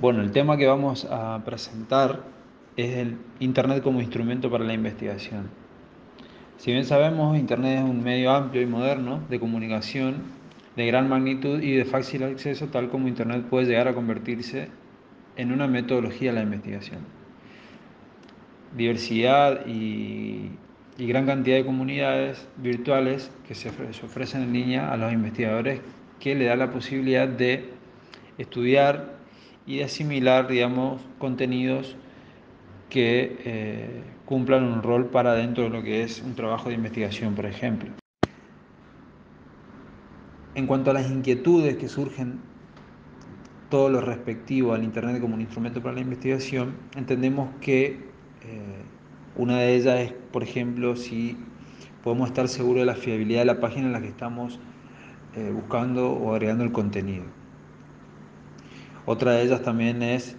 Bueno, el tema que vamos a presentar es el Internet como instrumento para la investigación. Si bien sabemos, Internet es un medio amplio y moderno de comunicación de gran magnitud y de fácil acceso, tal como Internet puede llegar a convertirse en una metodología de la investigación. Diversidad y, gran cantidad de comunidades virtuales que se ofrecen en línea a los investigadores que le da la posibilidad de estudiar y de asimilar, digamos, contenidos que eh, cumplan un rol para dentro de lo que es un trabajo de investigación, por ejemplo. En cuanto a las inquietudes que surgen, todo lo respectivo al Internet como un instrumento para la investigación, entendemos que eh, una de ellas es, por ejemplo, si podemos estar seguros de la fiabilidad de la página en la que estamos eh, buscando o agregando el contenido. Otra de ellas también es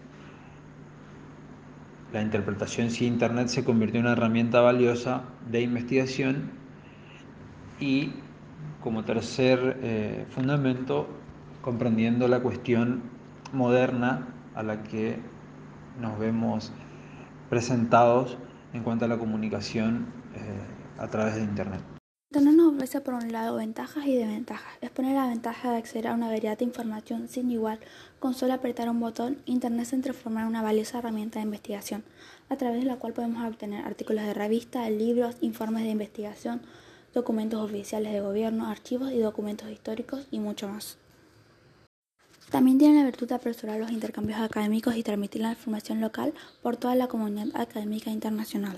la interpretación si Internet se convirtió en una herramienta valiosa de investigación y como tercer eh, fundamento comprendiendo la cuestión moderna a la que nos vemos presentados en cuanto a la comunicación eh, a través de Internet. Internet nos ofrece por un lado ventajas y desventajas. Expone la ventaja de acceder a una variedad de información sin igual. Con solo apretar un botón, Internet se transforma en una valiosa herramienta de investigación, a través de la cual podemos obtener artículos de revista, libros, informes de investigación, documentos oficiales de gobierno, archivos y documentos históricos y mucho más. También tiene la virtud de apresurar los intercambios académicos y transmitir la información local por toda la comunidad académica internacional.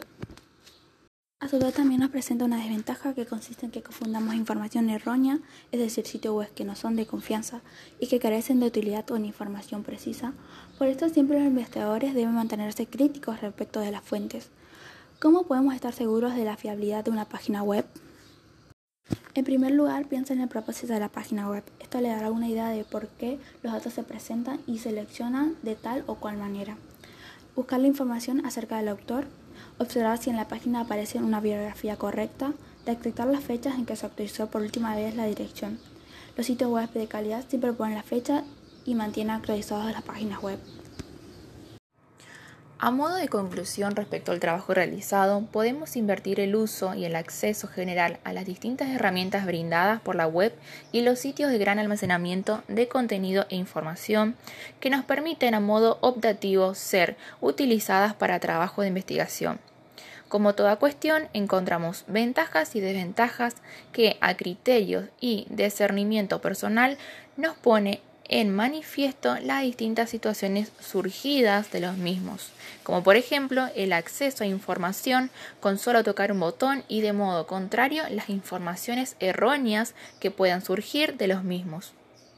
A su vez también nos presenta una desventaja que consiste en que confundamos información errónea, es decir, sitios web que no son de confianza y que carecen de utilidad o información precisa. Por esto siempre los investigadores deben mantenerse críticos respecto de las fuentes. ¿Cómo podemos estar seguros de la fiabilidad de una página web? En primer lugar, piensa en el propósito de la página web. Esto le dará una idea de por qué los datos se presentan y seleccionan de tal o cual manera. Buscar la información acerca del autor, observar si en la página aparece una biografía correcta, detectar las fechas en que se actualizó por última vez la dirección. Los sitios web de calidad siempre ponen la fecha y mantienen actualizadas las páginas web. A modo de conclusión respecto al trabajo realizado, podemos invertir el uso y el acceso general a las distintas herramientas brindadas por la web y los sitios de gran almacenamiento de contenido e información que nos permiten a modo optativo ser utilizadas para trabajo de investigación. Como toda cuestión, encontramos ventajas y desventajas que a criterios y discernimiento personal nos pone en manifiesto las distintas situaciones surgidas de los mismos, como por ejemplo el acceso a información con solo tocar un botón y de modo contrario las informaciones erróneas que puedan surgir de los mismos.